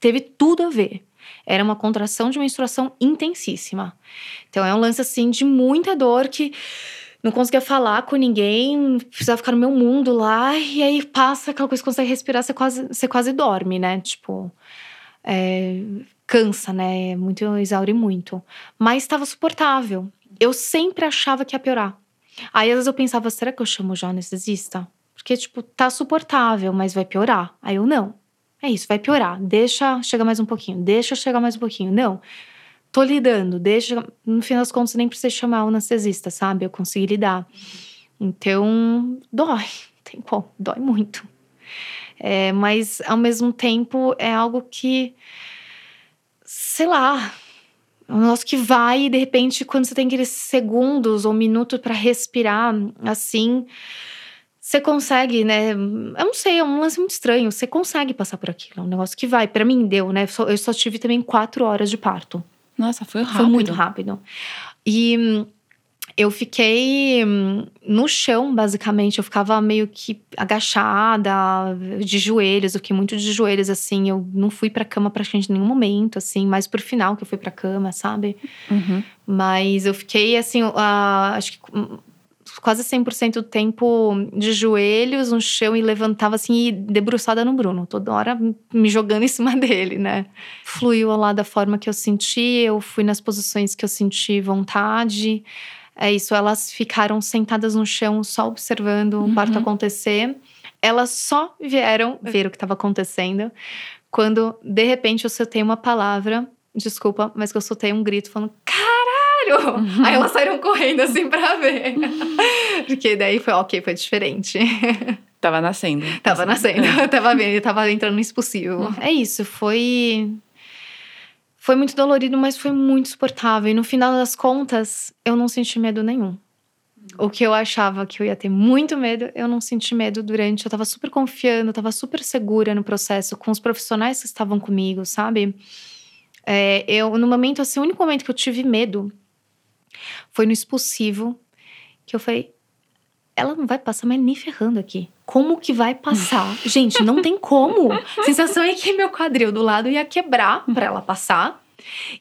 Speaker 2: teve tudo a ver. Era uma contração de menstruação intensíssima. Então é um lance assim de muita dor que não conseguia falar com ninguém, precisava ficar no meu mundo lá, e aí passa aquela coisa que consegue respirar, você quase, você quase dorme, né? Tipo, é, cansa, né? Muito, exaure muito. Mas estava suportável. Eu sempre achava que ia piorar. Aí às vezes eu pensava, será que eu chamo já anestesista? Porque, tipo, tá suportável, mas vai piorar. Aí eu, não. É isso, vai piorar. Deixa chegar mais um pouquinho, deixa chegar mais um pouquinho. Não tô lidando, deixa. No fim das contas, nem precisei chamar o anestesista, sabe? Eu consegui lidar. Então, dói, [laughs] tem como, dói muito. É, mas, ao mesmo tempo, é algo que, sei lá, é um negócio que vai e, de repente, quando você tem aqueles segundos ou minutos para respirar, assim, você consegue, né? Eu não sei, é um lance muito estranho. Você consegue passar por aquilo. É um negócio que vai. Para mim, deu, né? Eu só tive também quatro horas de parto.
Speaker 3: Nossa, foi rápido.
Speaker 2: Foi muito rápido. E hum, eu fiquei hum, no chão, basicamente. Eu ficava meio que agachada, de joelhos. Eu fiquei muito de joelhos, assim. Eu não fui pra cama praticamente em nenhum momento, assim. Mas pro final que eu fui pra cama, sabe?
Speaker 3: Uhum.
Speaker 2: Mas eu fiquei, assim, uh, acho que quase 100% do tempo de joelhos no chão e levantava assim, e debruçada no Bruno, toda hora me jogando [laughs] em cima dele, né? Fluiu lá da forma que eu senti, eu fui nas posições que eu senti vontade. É isso, elas ficaram sentadas no chão só observando o parto
Speaker 3: Uhum.
Speaker 2: acontecer. Elas só vieram ver o que estava acontecendo quando, de repente, eu soltei uma palavra, desculpa, mas que eu soltei um grito falando: caralho!
Speaker 3: Uhum. [laughs]
Speaker 2: Aí elas saíram correndo assim pra ver. [laughs] Porque daí foi, ok, foi diferente.
Speaker 3: Tava nascendo.
Speaker 2: tava nascendo, eu [laughs] tava vendo, tava entrando no expulsivo.
Speaker 3: Uhum.
Speaker 2: É isso, foi. Foi muito dolorido, mas foi muito suportável. E no final das contas, eu não senti medo nenhum. O que eu achava que eu ia ter muito medo, eu não senti medo durante. Eu tava super confiando, eu tava super segura no processo, com os profissionais que estavam comigo, sabe? É, eu, no momento, assim, o único momento que eu tive medo foi no expulsivo, que eu falei, ela não vai passar mais nem ferrando aqui. Como que vai passar? [laughs] Gente, não tem como. A sensação é que meu quadril do lado ia quebrar pra ela passar.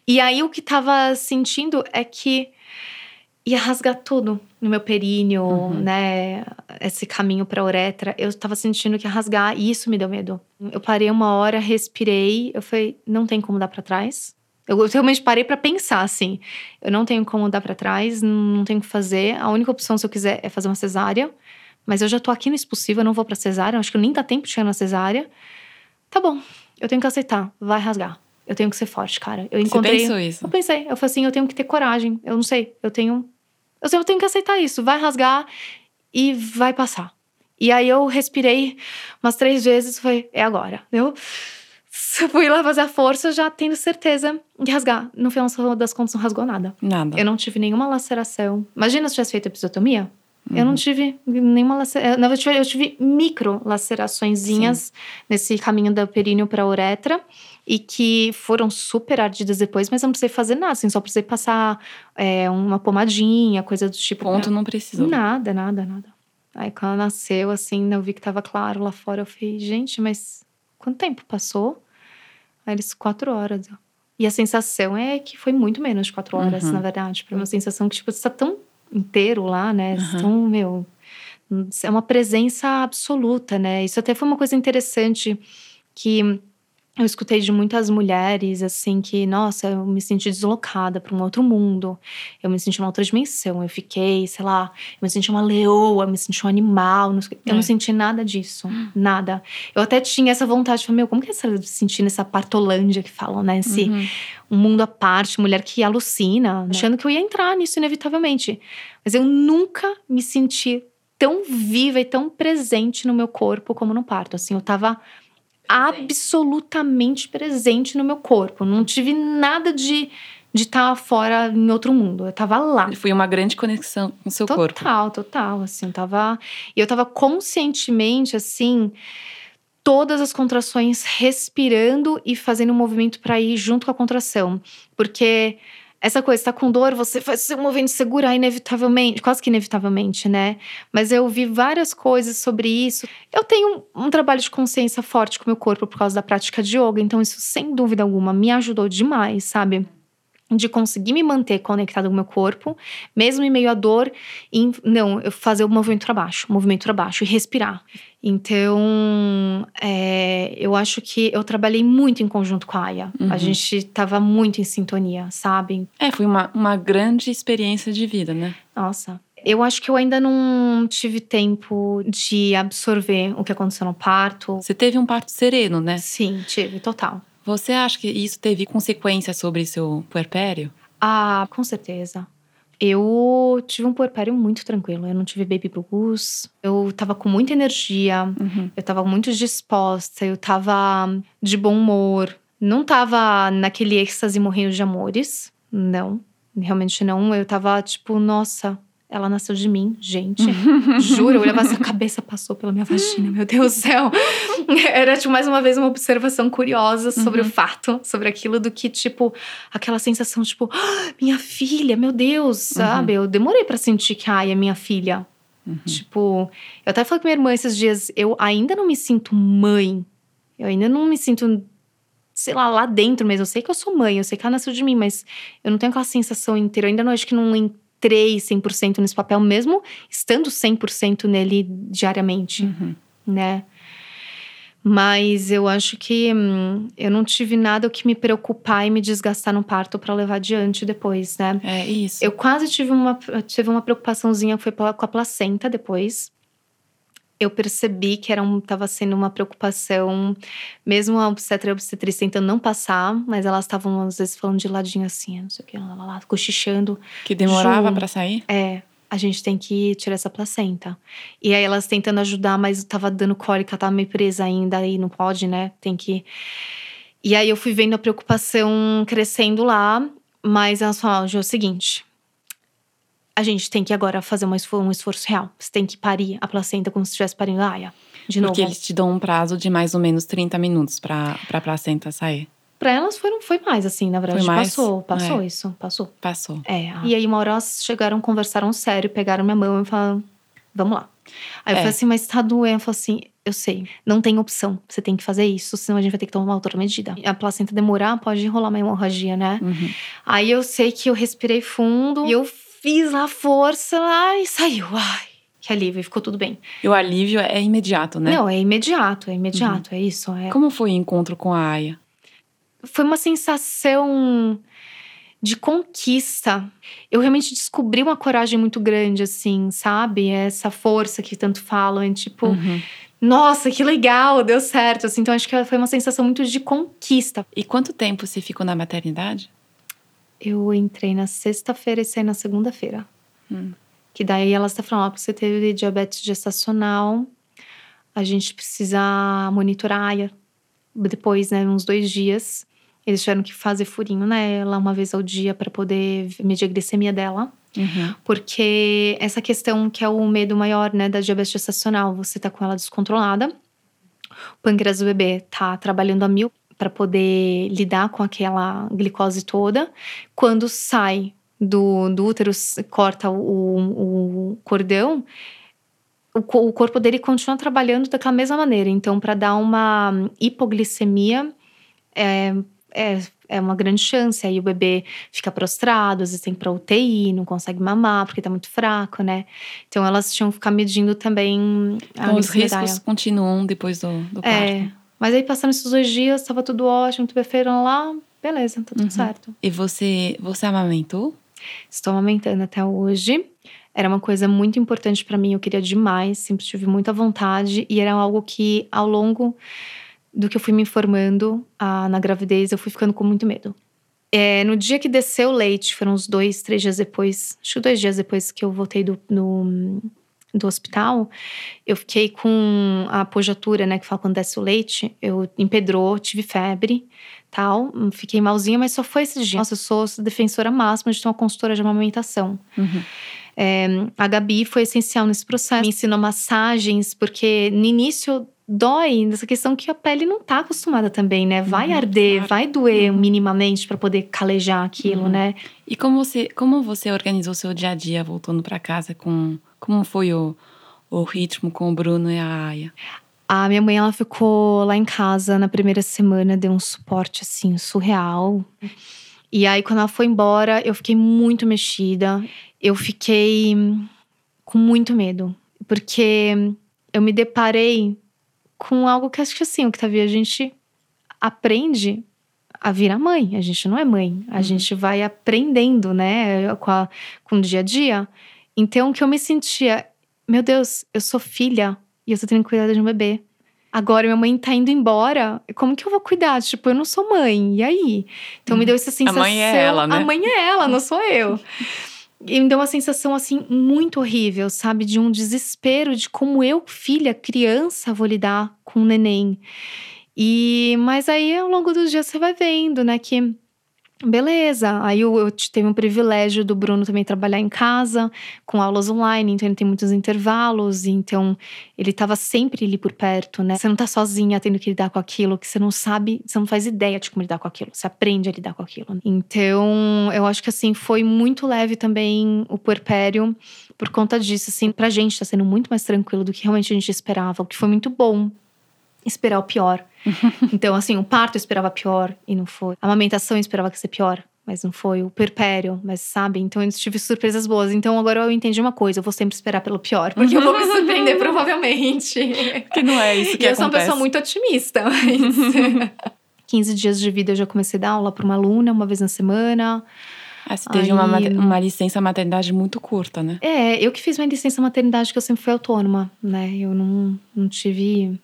Speaker 2: E aí o que tava sentindo é que ia rasgar tudo no meu períneo,
Speaker 3: Uhum.
Speaker 2: né? Esse caminho pra uretra. Eu tava sentindo que ia rasgar e isso me deu medo. Eu parei uma hora, respirei, eu falei, não tem como dar pra trás. Eu realmente parei pra pensar assim. Eu não tenho como dar pra trás, não tenho o que fazer. A única opção, se eu quiser, é fazer uma cesárea. Mas eu já tô aqui no expulsivo, eu não vou pra cesárea. Acho que nem dá tempo de chegar na cesárea. Tá bom, eu tenho que aceitar. Vai rasgar. Eu tenho que ser forte, cara. Eu encontrei.
Speaker 3: Você pensou isso?
Speaker 2: Eu pensei, eu falei assim, eu tenho que ter coragem. Eu não sei, eu tenho. Eu sei, eu tenho que aceitar isso. Vai rasgar e vai passar. E aí eu respirei umas três vezes, foi, é agora. Eu [laughs] fui lá fazer a força, já tendo certeza de rasgar. No final das contas, não rasgou nada.
Speaker 3: Nada.
Speaker 2: Eu não tive nenhuma laceração. Imagina se tivesse feito episiotomia. Eu
Speaker 3: Uhum.
Speaker 2: não tive nenhuma laceração. Na verdade, eu tive micro laceraçõezinhas nesse caminho da períneo para a uretra e que foram super ardidas depois, mas eu não precisei fazer nada, assim, só precisei passar é, uma pomadinha, coisa do tipo.
Speaker 3: Ponto não precisou.
Speaker 2: Nada, nada, nada. Aí quando ela nasceu, assim, eu vi que tava claro lá fora. Eu falei, gente, mas quanto tempo passou? Aí eles, quatro horas. E a sensação é que foi muito menos de quatro horas,
Speaker 3: Uhum.
Speaker 2: na verdade. Pra uma sensação que, tipo, você tá tão inteiro lá, né?
Speaker 3: Uhum.
Speaker 2: Tão, meu. É uma presença absoluta, né? Isso até foi uma coisa interessante que eu escutei de muitas mulheres, assim, que, nossa, eu me senti deslocada para um outro mundo. Eu me senti numa outra dimensão. Eu fiquei, sei lá, eu me senti uma leoa, eu me senti um animal. não sei- Eu
Speaker 3: É.
Speaker 2: não senti nada disso. Nada. Eu até tinha essa vontade de falar, meu, como que é essa sentir nessa partolândia que falam, né? Esse
Speaker 3: Uhum.
Speaker 2: um mundo à parte, mulher que alucina, achando que eu ia entrar nisso inevitavelmente. Mas eu nunca me senti tão viva e tão presente no meu corpo como no parto. Assim, eu tava absolutamente presente no meu corpo. Não tive nada de de estar fora em outro mundo. Eu tava lá.
Speaker 3: Foi uma grande conexão com o seu
Speaker 2: total,
Speaker 3: corpo.
Speaker 2: total, assim, eu tava, e eu tava conscientemente assim, todas as contrações respirando e fazendo um movimento para ir junto com a contração, porque essa coisa, tá com dor, você faz o seu movimento segurar inevitavelmente, quase que inevitavelmente, né? Mas eu vi várias coisas sobre isso. Eu tenho um, um trabalho de consciência forte com o meu corpo por causa da prática de yoga, então isso, sem dúvida alguma, me ajudou demais, sabe? De conseguir me manter conectada com o meu corpo, mesmo em meio à dor, em, não, eu fazer o movimento para baixo, movimento para baixo e respirar. Então, é, eu acho que eu trabalhei muito em conjunto com a Aya.
Speaker 3: Uhum.
Speaker 2: A gente estava muito em sintonia, sabe?
Speaker 3: É, foi uma, uma grande experiência de vida, né?
Speaker 2: Nossa. Eu acho que eu ainda não tive tempo de absorver o que aconteceu no parto.
Speaker 3: Você teve um parto sereno, né?
Speaker 2: Sim, tive, total.
Speaker 3: Você acha que isso teve consequências sobre seu puerpério?
Speaker 2: Ah, com certeza. Eu tive um puerpério muito tranquilo. Eu não tive baby blues. Eu tava com muita energia.
Speaker 3: Uhum.
Speaker 2: Eu tava muito disposta. Eu tava de bom humor. Não tava naquele êxtase morrendo de amores. Não. Realmente não. Eu tava tipo, nossa, ela nasceu de mim, gente. [laughs] Juro, eu olhava assim, a cabeça passou pela minha vagina, meu Deus do céu. [laughs] Era, tipo, mais uma vez uma observação curiosa sobre
Speaker 3: Uhum.
Speaker 2: o fato, sobre aquilo do que, tipo, aquela sensação, tipo, "Ah, minha filha, meu Deus, sabe? Eu demorei pra sentir que, ai, é minha filha.
Speaker 3: Uhum.
Speaker 2: Tipo, eu até falei com minha irmã esses dias, eu ainda não me sinto mãe. Eu ainda não me sinto, sei lá, lá dentro mesmo. Eu sei que eu sou mãe, eu sei que ela nasceu de mim, mas eu não tenho aquela sensação inteira. Eu ainda não acho que não entrei 100% nesse papel, mesmo estando 100% nele diariamente,
Speaker 3: Uhum.
Speaker 2: né? Mas eu acho que hum, eu não tive nada o que me preocupar e me desgastar no parto pra levar adiante depois, né?
Speaker 3: É isso.
Speaker 2: Eu quase tive uma, tive uma preocupaçãozinha que foi com a placenta depois. Eu percebi que era um, sendo uma preocupação, mesmo a obstetra e a obstetriz tentando não passar, mas elas estavam às vezes falando de ladinho assim, não sei o que, lá, lá, lá, cochichando.
Speaker 3: Que demorava pra sair?
Speaker 2: É, a gente tem que tirar essa placenta. E aí elas tentando ajudar, mas tava dando cólica, tava meio presa ainda, aí não pode, né? Tem que. E aí eu fui vendo a preocupação crescendo lá, mas elas falaram, Ju, é o seguinte. A gente tem que agora fazer um esforço, um esforço real. Você tem que parir a placenta como se estivesse parindo a Aya. De novo.
Speaker 3: Porque eles te dão um prazo de mais ou menos 30 minutos pra, pra placenta sair.
Speaker 2: Pra elas foram, foi mais, assim, na verdade.
Speaker 3: Foi mais?
Speaker 2: Passou, passou
Speaker 3: É.
Speaker 2: isso, passou.
Speaker 3: Passou.
Speaker 2: É. E aí, uma hora elas chegaram, conversaram sério, pegaram minha mão e falaram: vamos lá. Aí eu
Speaker 3: É.
Speaker 2: falei assim, mas tá doendo. Eu falei assim, eu sei, não tem opção. Você tem que fazer isso, senão a gente vai ter que tomar uma outra medida. A placenta demorar, pode enrolar uma hemorragia, né?
Speaker 3: Uhum.
Speaker 2: Aí eu sei que eu respirei fundo e eu fiz lá força lá e saiu. Ai, que alívio, e ficou tudo bem.
Speaker 3: E o alívio é imediato, né?
Speaker 2: Não, é imediato, é imediato, é isso. É.
Speaker 3: Como foi o encontro com a Aya?
Speaker 2: foi uma sensação de conquista. Eu realmente descobri uma coragem muito grande, assim, sabe? Essa força que tanto falam, é tipo,
Speaker 3: Uhum.
Speaker 2: nossa, que legal, deu certo. Assim, então acho que foi uma sensação muito de conquista.
Speaker 3: E quanto tempo você ficou na maternidade?
Speaker 2: Eu entrei na sexta-feira e saí na segunda-feira.
Speaker 3: Hum.
Speaker 2: Que daí elas estão falando, ó, você teve diabetes gestacional, a gente precisa monitorar. Depois, né, uns dois dias. Eles tiveram que fazer furinho nela uma vez ao dia para poder medir a glicemia dela.
Speaker 3: Uhum.
Speaker 2: Porque essa questão que é o medo maior, né, da diabetes gestacional, você tá com ela descontrolada. O pâncreas do bebê tá trabalhando a mil para poder lidar com aquela glicose toda. Quando sai do, do útero, corta o, o cordão, o, o corpo dele continua trabalhando daquela mesma maneira. Então, para dar uma hipoglicemia, é, é, é uma grande chance. Aí o bebê fica prostrado, às vezes tem pra UTI, não consegue mamar porque tá muito fraco, né? Então, elas tinham que ficar medindo também a
Speaker 3: Então, os riscos continuam depois do, do parto.
Speaker 2: é, mas aí passando esses dois dias, tava tudo ótimo, tudo perfeito lá, beleza, tá tudo
Speaker 3: Uhum.
Speaker 2: certo.
Speaker 3: E você, você amamentou?
Speaker 2: Estou amamentando até hoje. Era uma coisa muito importante pra mim, eu queria demais, sempre tive muita vontade e era algo que ao longo do que eu fui me informando ah, na gravidez, eu fui ficando com muito medo. É, no dia que desceu o leite, foram uns dois, três dias depois, acho que dois dias depois que eu voltei do, no- do hospital, eu fiquei com a apojatura, né, que fala quando desce o leite, eu empedrou, tive febre, tal, fiquei malzinha, mas só foi esse dia. Nossa, eu sou defensora máxima de ter uma consultora de amamentação.
Speaker 3: Uhum.
Speaker 2: É, a Gabi foi essencial nesse processo. Me ensinou massagens, porque no início dói nessa questão que a pele não tá acostumada também, né? Vai
Speaker 3: Uhum,
Speaker 2: arder,
Speaker 3: claro.
Speaker 2: vai doer
Speaker 3: Uhum.
Speaker 2: minimamente para poder calejar aquilo,
Speaker 3: Uhum.
Speaker 2: né?
Speaker 3: E como você, como você organizou seu dia a dia voltando para casa com como foi o, o ritmo com o Bruno e a Aya?
Speaker 2: A minha mãe, ela ficou lá em casa na primeira semana, deu um suporte assim surreal. E aí quando ela foi embora, eu fiquei muito mexida. Eu fiquei com muito medo, porque eu me deparei com algo que acho que assim, Octavia, a gente aprende a virar mãe. A gente não é mãe, a
Speaker 3: Uhum.
Speaker 2: gente vai aprendendo, né, com, a- com o dia a dia. Então, que eu me sentia, meu Deus, eu sou filha e eu tô tendo que cuidar de um bebê. Agora minha mãe tá indo embora, como que eu vou cuidar? Tipo, eu não sou mãe, e aí? Então me deu essa sensação.
Speaker 3: mãe é ela, né?
Speaker 2: A mãe é ela, não sou eu. E me deu uma sensação, assim, muito horrível, sabe? De um desespero de como eu, filha, criança, vou lidar com o neném. E, mas aí, ao longo dos dias, você vai vendo, né, que beleza. Aí eu, eu teve um privilégio do Bruno também trabalhar em casa, com aulas online, então ele tem muitos intervalos, então ele estava sempre ali por perto, né? Você não tá sozinha tendo que lidar com aquilo que você não sabe, você não faz ideia de como lidar com aquilo, você aprende a lidar com aquilo. Então, eu acho que assim, foi muito leve também o puerpério por conta disso, assim, pra gente tá sendo muito mais tranquilo do que realmente a gente esperava, o que foi muito bom. Esperar o pior. [laughs] Então, assim, o parto eu esperava pior e não foi. A amamentação eu esperava que ia ser pior, mas não foi. O perpério, mas sabe? Então eu tive surpresas boas. Então agora eu entendi uma coisa: eu vou sempre esperar pelo pior, porque eu vou me surpreender [laughs] provavelmente.
Speaker 3: Que não é isso que
Speaker 2: e eu sou uma
Speaker 3: acontece.
Speaker 2: pessoa muito otimista, mas. [laughs] 15 dias de vida eu já comecei a dar aula para uma aluna uma vez na semana.
Speaker 3: Ah, você teve uma,
Speaker 2: Aí-
Speaker 3: mate- uma licença maternidade muito curta, né?
Speaker 2: É, eu que fiz minha licença maternidade, que eu sempre fui autônoma, né? Eu não, não tive.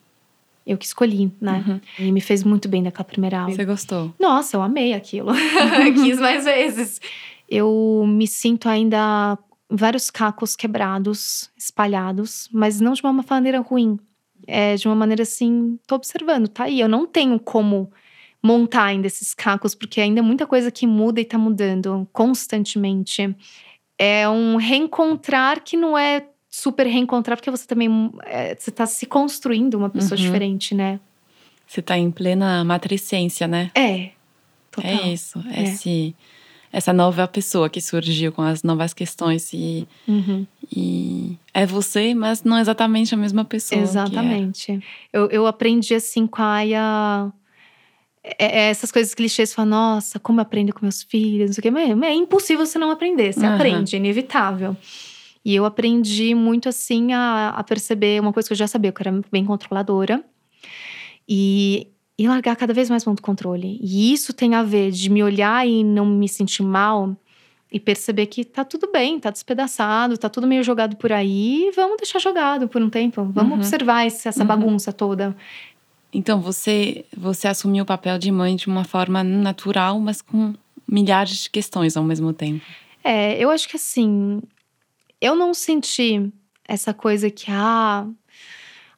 Speaker 2: Eu que escolhi, né?
Speaker 3: Uhum.
Speaker 2: E me fez muito bem naquela primeira aula.
Speaker 3: Você gostou?
Speaker 2: Nossa, eu amei aquilo. [laughs] [laughs] Quis mais vezes. Eu me sinto ainda vários cacos quebrados, espalhados, mas não de uma maneira ruim. É de uma maneira assim, tô observando, tá aí. Eu não tenho como montar ainda esses cacos, porque ainda é muita coisa que muda e tá mudando constantemente. É um reencontrar que não é super reencontrar, porque você também é, você tá se construindo uma pessoa
Speaker 3: Uhum.
Speaker 2: diferente, né?
Speaker 3: Você tá em plena matricência, né?
Speaker 2: É. Total.
Speaker 3: É isso.
Speaker 2: É.
Speaker 3: Esse, essa nova pessoa que surgiu com as novas questões e,
Speaker 2: Uhum.
Speaker 3: e é você, mas não exatamente a mesma pessoa. era.
Speaker 2: Exatamente. Eu, eu aprendi assim com a Aya. é- é essas coisas clichês, falar, nossa, como eu aprendo com meus filhos, não sei o quê. Mas É, é impossível você não aprender, você
Speaker 3: Aham.
Speaker 2: aprende, é inevitável. E eu aprendi muito assim a, a perceber uma coisa que eu já sabia, que eu era bem controladora. E, e largar cada vez mais mão do controle. E isso tem a ver de me olhar e não me sentir mal e perceber que tá tudo bem, tá despedaçado, tá tudo meio jogado por aí, vamos deixar jogado por um tempo, vamos
Speaker 3: Uhum.
Speaker 2: observar esse- essa
Speaker 3: Uhum.
Speaker 2: bagunça toda.
Speaker 3: Então você, você assumiu o papel de mãe de uma forma natural, mas com milhares de questões ao mesmo tempo.
Speaker 2: É, eu acho que assim, eu não senti essa coisa que, ah,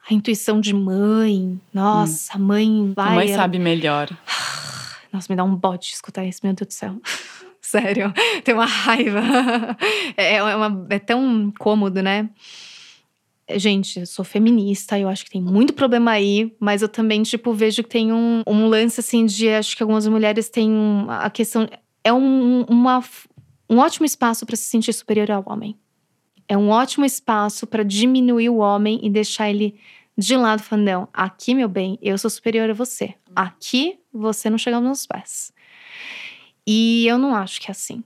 Speaker 2: a intuição de mãe, nossa, a mãe vai.
Speaker 3: a mãe
Speaker 2: ela-
Speaker 3: sabe melhor. [sighs]
Speaker 2: Nossa, me dá um bote escutar isso, meu Deus do céu. [laughs] Sério, [laughs] tem uma raiva. [laughs] É, é, uma- é tão cômodo, né? Gente, eu sou feminista, eu acho que tem muito problema aí, mas eu também, tipo, vejo que tem um, um lance, assim, de acho que algumas mulheres têm a questão. É um, uma, um ótimo espaço para se sentir superior ao homem. É um ótimo espaço para diminuir o homem e deixar ele de lado, falando: não, aqui, meu bem, eu sou superior a você. Aqui, você não chega aos meus pés. E eu não acho que é assim.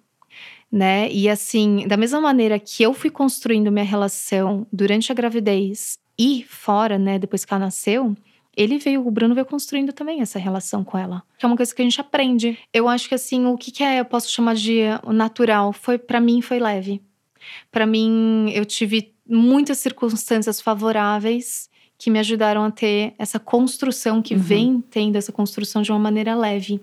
Speaker 2: Né? E assim, da mesma maneira que eu fui construindo minha relação durante a gravidez e fora, né, depois que ela nasceu, ele veio, o Bruno veio construindo também essa relação com ela. Que é uma coisa que a gente aprende. Eu acho que assim, o que, que é, eu posso chamar de natural, foi para mim foi leve. Para mim, eu tive muitas circunstâncias favoráveis que me ajudaram a ter essa construção que
Speaker 3: Uhum.
Speaker 2: vem tendo essa construção de uma maneira leve.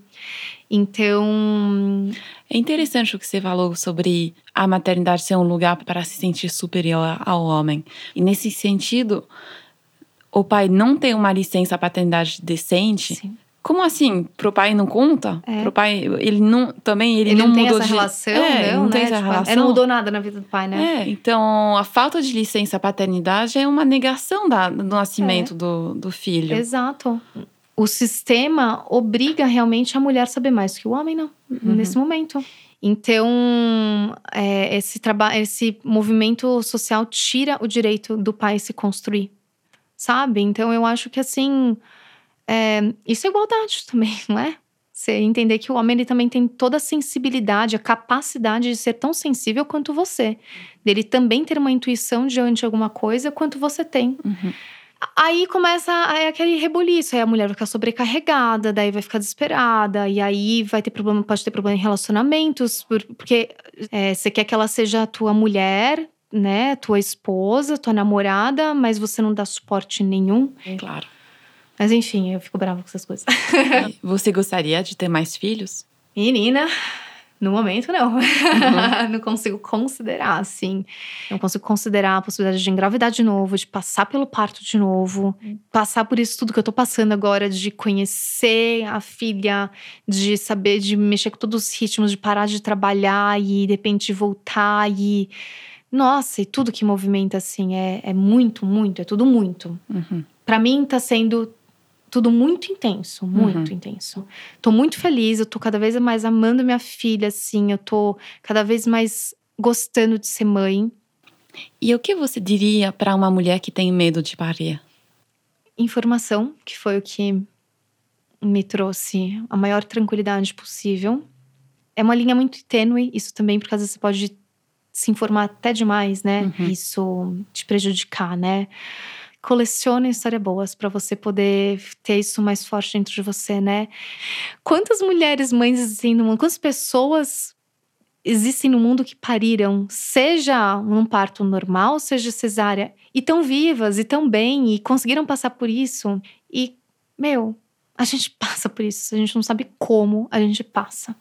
Speaker 2: Então,
Speaker 3: É interessante o que você falou sobre a maternidade ser um lugar para se sentir superior ao homem. E nesse sentido, o pai não ter uma licença paternidade decente
Speaker 2: sim.
Speaker 3: Como assim? Pro pai não conta?
Speaker 2: É.
Speaker 3: Pro pai, ele não também ele,
Speaker 2: Ele
Speaker 3: não,
Speaker 2: não, tem
Speaker 3: mudou
Speaker 2: essa
Speaker 3: de
Speaker 2: relação,
Speaker 3: é,
Speaker 2: não,
Speaker 3: não tem
Speaker 2: né?
Speaker 3: essa
Speaker 2: Tipo,
Speaker 3: relação.
Speaker 2: Ele não mudou nada na vida do pai, né?
Speaker 3: É, então a falta de licença paternidade é uma negação da, do nascimento do, do filho.
Speaker 2: Exato. O sistema obriga realmente a mulher a saber mais que o homem, não,
Speaker 3: Uhum.
Speaker 2: nesse momento. Então, é, esse trabalho, esse movimento social tira o direito do pai se construir, sabe? Então, eu acho que assim, é, isso é igualdade também, [laughs] não é? Você entender que o homem ele também tem toda a sensibilidade, a capacidade de ser tão sensível quanto você. Dele também ter uma intuição diante de alguma coisa quanto você tem.
Speaker 3: Uhum.
Speaker 2: Aí começa aquele reboliço, aí a mulher vai ficar sobrecarregada, daí vai ficar desesperada, e aí vai ter problema, pode ter problema em relacionamentos, por- porque é, você quer que ela seja a tua mulher, né, tua esposa, tua namorada, mas você não dá suporte nenhum.
Speaker 3: Claro.
Speaker 2: Mas enfim, eu fico brava com essas coisas.
Speaker 3: Você gostaria de ter mais filhos?
Speaker 2: Menina, no momento não. [laughs] não consigo considerar, assim. Não consigo considerar a possibilidade de engravidar de novo, de passar pelo parto de novo, passar por isso tudo que eu tô passando agora, de conhecer a filha, de saber, de mexer com todos os ritmos, de parar de trabalhar e de repente voltar e. Nossa, e tudo que movimenta, assim, é, é muito, muito, é tudo muito.
Speaker 3: Uhum.
Speaker 2: Pra mim tá sendo tudo muito intenso, muito
Speaker 3: Uhum.
Speaker 2: intenso. Tô muito feliz, eu tô cada vez mais amando minha filha, assim, eu tô cada vez mais gostando de ser mãe.
Speaker 3: E o que você diria para uma mulher que tem medo de parir?
Speaker 2: Informação, que foi o que me trouxe a maior tranquilidade possível. É uma linha muito tênue, isso também, porque às vezes você pode se informar até demais, né?
Speaker 3: Uhum.
Speaker 2: Isso te prejudicar, né? Colecione histórias boas para você poder ter isso mais forte dentro de você, né? Quantas mulheres mães existem no mundo? Quantas pessoas existem no mundo que pariram, seja num parto normal, seja cesárea, e tão vivas e tão bem e conseguiram passar por isso? E, meu, a gente [laughs] passa por isso, a gente não sabe como a gente passa.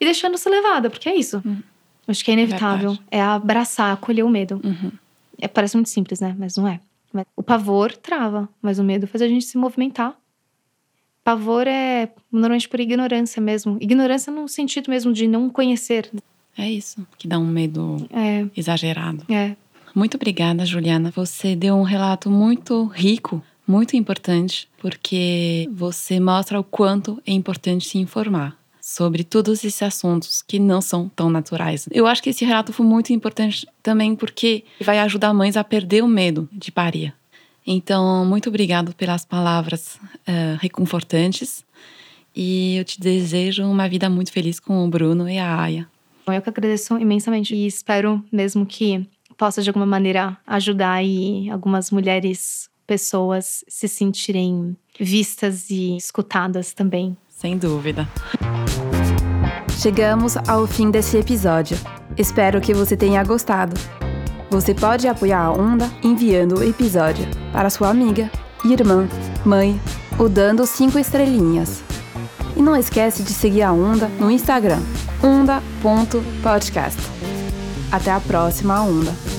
Speaker 2: E deixando ser levada, porque é isso.
Speaker 3: Hum.
Speaker 2: Acho que é inevitável.
Speaker 3: Verdade.
Speaker 2: É abraçar, acolher o medo.
Speaker 3: Uhum.
Speaker 2: É, parece muito simples, né? Mas não é. Mas O pavor trava, mas o medo faz a gente se movimentar. Pavor é normalmente por ignorância mesmo. Ignorância no sentido mesmo de não conhecer.
Speaker 3: É isso que dá um medo
Speaker 2: É,
Speaker 3: exagerado.
Speaker 2: é.
Speaker 3: Muito obrigada, Juliana. Você deu um relato muito rico, muito importante, porque você mostra o quanto é importante se informar sobre todos esses assuntos que não são tão naturais. Eu acho que esse relato foi muito importante também porque vai ajudar mães a perder o medo de parir. Então, muito obrigado pelas palavras eh, reconfortantes e eu te desejo uma vida muito feliz com o Bruno e a Aya.
Speaker 2: Eu que agradeço imensamente e espero mesmo que possa de alguma maneira ajudar aí algumas mulheres, pessoas se sentirem vistas e escutadas também.
Speaker 3: Sem dúvida. Chegamos ao fim desse episódio. Espero que você tenha gostado. Você pode apoiar a Onda enviando o episódio para sua amiga, irmã, mãe ou dando cinco estrelinhas. E não esquece de seguir a Onda no Instagram, onda.podcast. Até a próxima Onda.